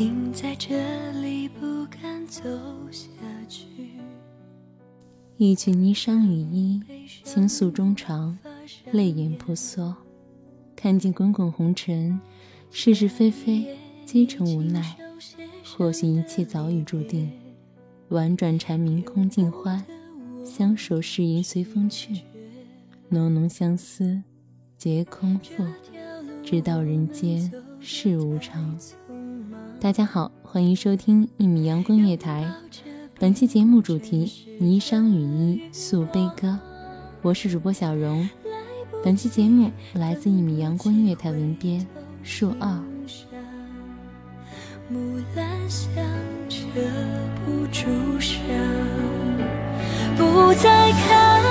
停在这里，不敢走下去。一曲霓裳羽衣，倾诉衷肠，泪眼婆娑。看尽滚滚红尘，是是非非，皆成无奈。或许一切早已注定。婉转蝉鸣空尽欢，相守誓言随风去。浓浓相思，皆空负。直到人间事无常。大家好，欢迎收听一米阳光乐台。本期节目主题：霓裳羽衣诉悲歌。我是主播小荣。本期节目来自一米阳光音乐台文编树二。木兰香遮不住伤，不再看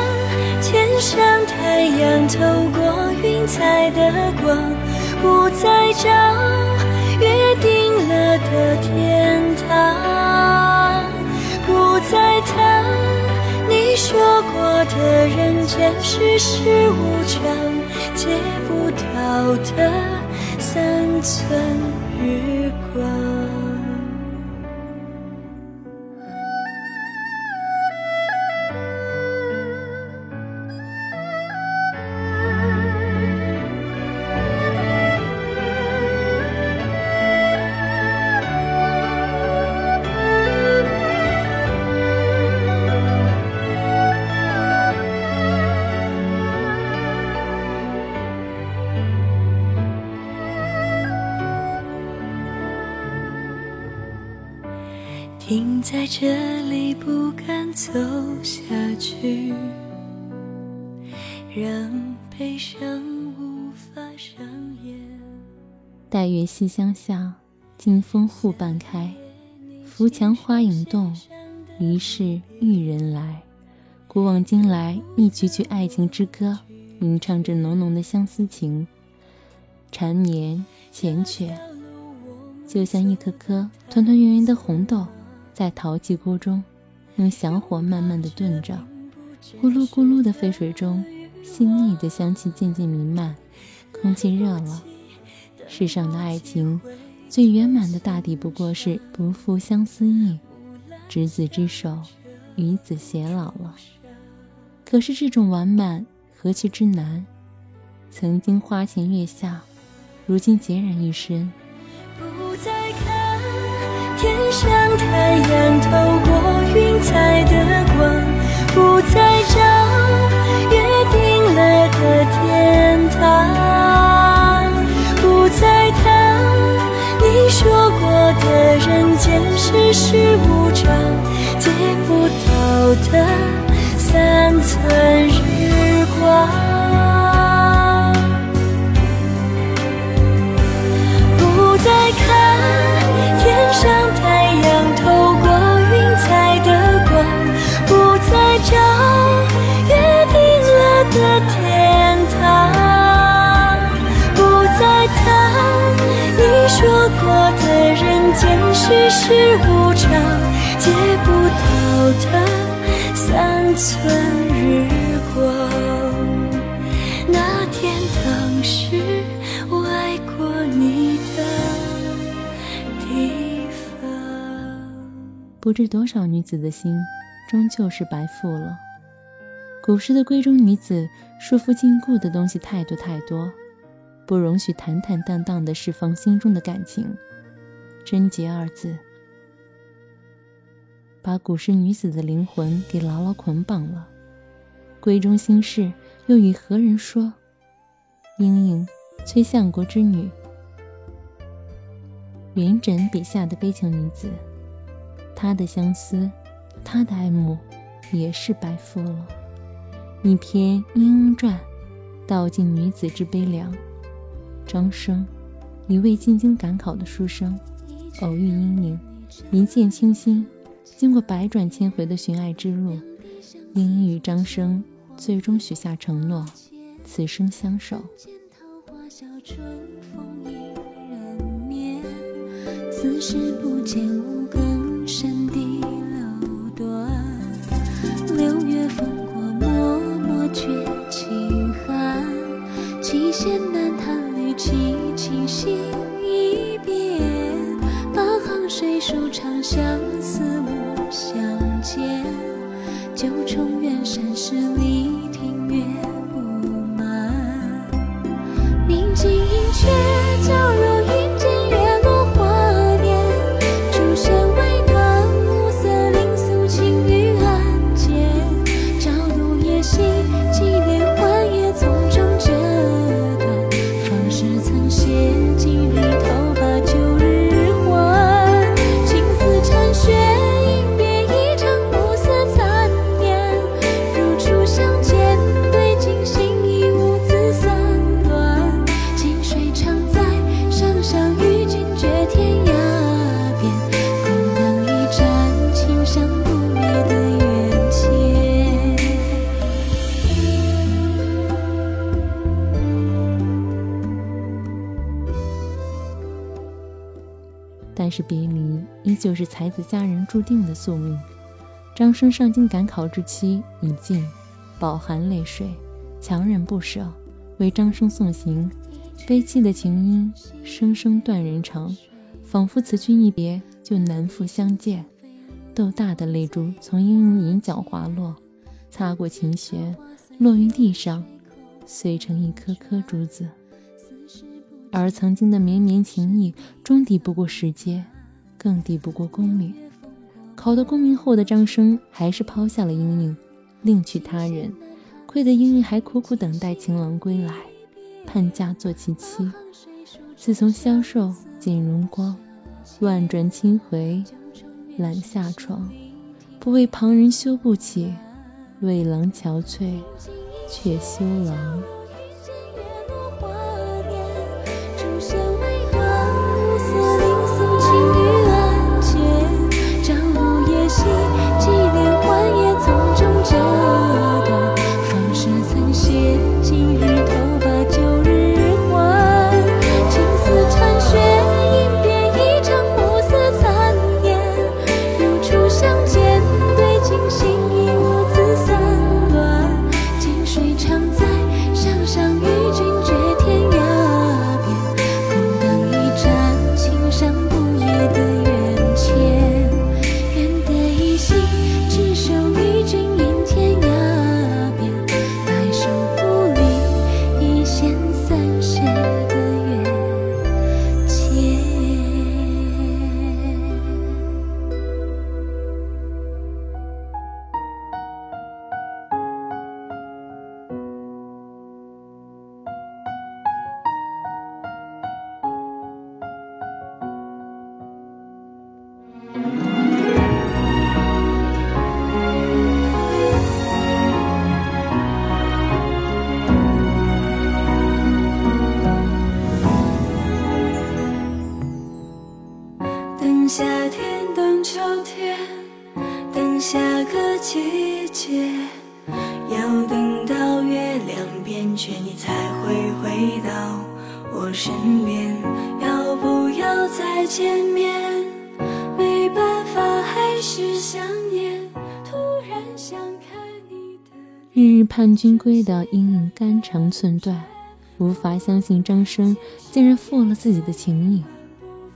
天上太阳透过云彩的光，不再找约定了的天堂，不再谈你说过的人间世事无常，借不到的三寸。停在这里，不敢走下去，让悲伤无法上演。待月西厢下，金风护半开。扶墙花影动，疑是玉人来。古往今来，一曲曲爱情之歌，吟唱着浓浓的相思情。缠绵缱绻，就像一颗颗团团圆圆的红豆，在陶器锅中，用小火慢慢的炖着。咕噜咕噜的沸水中，细腻的香气渐渐弥漫，空气热了。世上的爱情，最圆满的大抵不过是不负相思意，执子之手，与子偕老了。可是这种完满何其之难！曾经花前月下，如今孑然一身。天上太阳透过云彩的光，不再找约定了的天堂，不再谈。你说过的人间世事无常，借不到的三寸寸日光。那天当时我爱过你的地方。不知多少女子的心，终究是白付了。古时的闺中女子，束缚禁锢的东西太多太多，不容许坦坦荡荡地释放心中的感情。贞洁二字，把古时女子的灵魂给牢牢捆绑了。闺中心事，又与何人说？莺莺，崔相国之女，元稹笔下的悲情女子。她的相思，她的爱慕，也是白付了。一篇《莺莺传》，道尽女子之悲凉。张生，一位进京赶考的书生，偶遇莺莺，一见倾心。经过百转千回的寻爱之路，莺莺与张生最终许下承诺，此生相守。此时不见五更深的楼端，六月风过，脉脉觉清寒。七弦难弹绿绮，清醒一遍。八行水书长相思无相见。九重远山十里庭院但是别离依旧是才子佳人注定的宿命。张生上京赶考之期已尽，饱含泪水，强忍不舍，为张生送行。悲泣的情音，声声断人肠，仿佛此去一别就难复相见。豆大的泪珠从莺莺眼角滑落，擦过琴弦，落于地上，碎成一颗颗珠子。而曾经的绵绵情谊，终抵不过时间，更抵不过功名。考得功名后的张生，还是抛下了莺莺，另娶他人，亏得莺莺还苦苦等待情郎归来，盼嫁做其妻。自从消瘦见荣光，万转千回懒下床，不为旁人羞不起，为郎憔悴却羞郎。夏天，等秋天，等下个季节，要等到月亮变缺，你才会回到我身边。要不要再见面？没办法，还是想念。突然想看你的。日日盼君归的阴影肝肠寸断，无法相信张生竟然负了自己的情谊。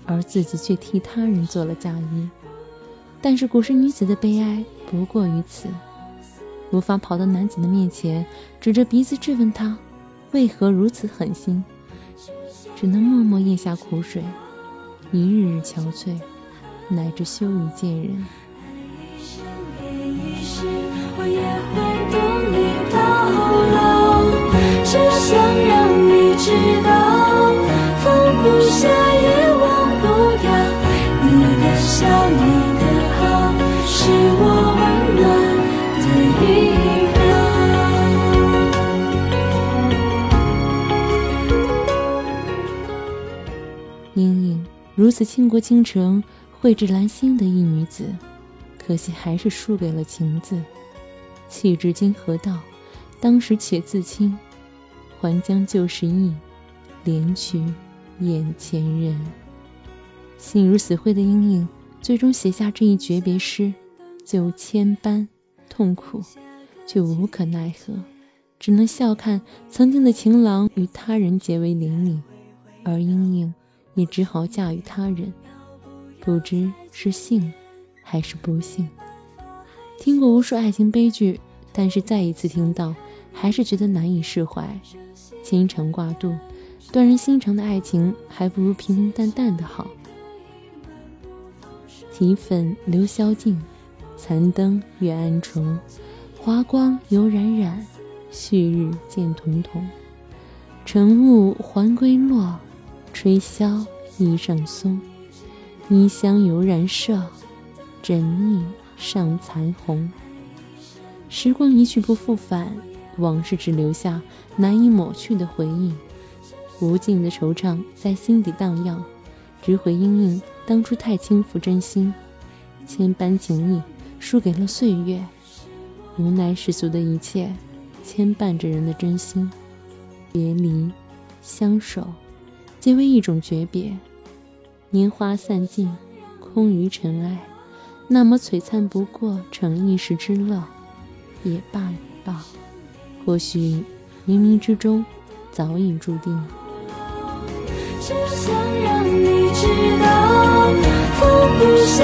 而自己却替他人做了嫁衣。但是古时女子的悲哀不过于此，无法跑到男子的面前，指着鼻子质问他为何如此狠心，只能默默咽下苦水，一日日憔悴，乃至羞于见人。我也会如此倾国倾城、蕙质兰心的一女子，可惜还是输给了情字。弃之今何道？当时且自清，还将旧时意，怜取眼前人。心如死灰的莺莺，最终写下这一诀别诗，就千般痛苦，却无可奈何，只能笑看曾经的情郎与他人结为连理，而莺莺。你只好嫁与他人，不知是幸还是不幸。听过无数爱情悲剧，但是再一次听到，还是觉得难以释怀。牵肠挂肚、断人心肠的爱情，还不如平平淡淡的好。提粉留宵静，残灯月暗重。华光犹冉冉，旭日渐彤彤。晨雾还归落。吹箫衣上松，衣香犹然射，枕意尚残红。时光一去不复返，往事只留下难以抹去的回忆。无尽的惆怅在心底荡漾，只悔英英当初太轻浮真心，千般情谊输给了岁月。无奈世俗的一切牵绊着人的真心，别离，相守。皆为一种诀别，年华散尽，空余尘埃。那么璀璨不过成一时之乐，也罢也罢。或许冥冥之中早已注定。只想让你知道，放不下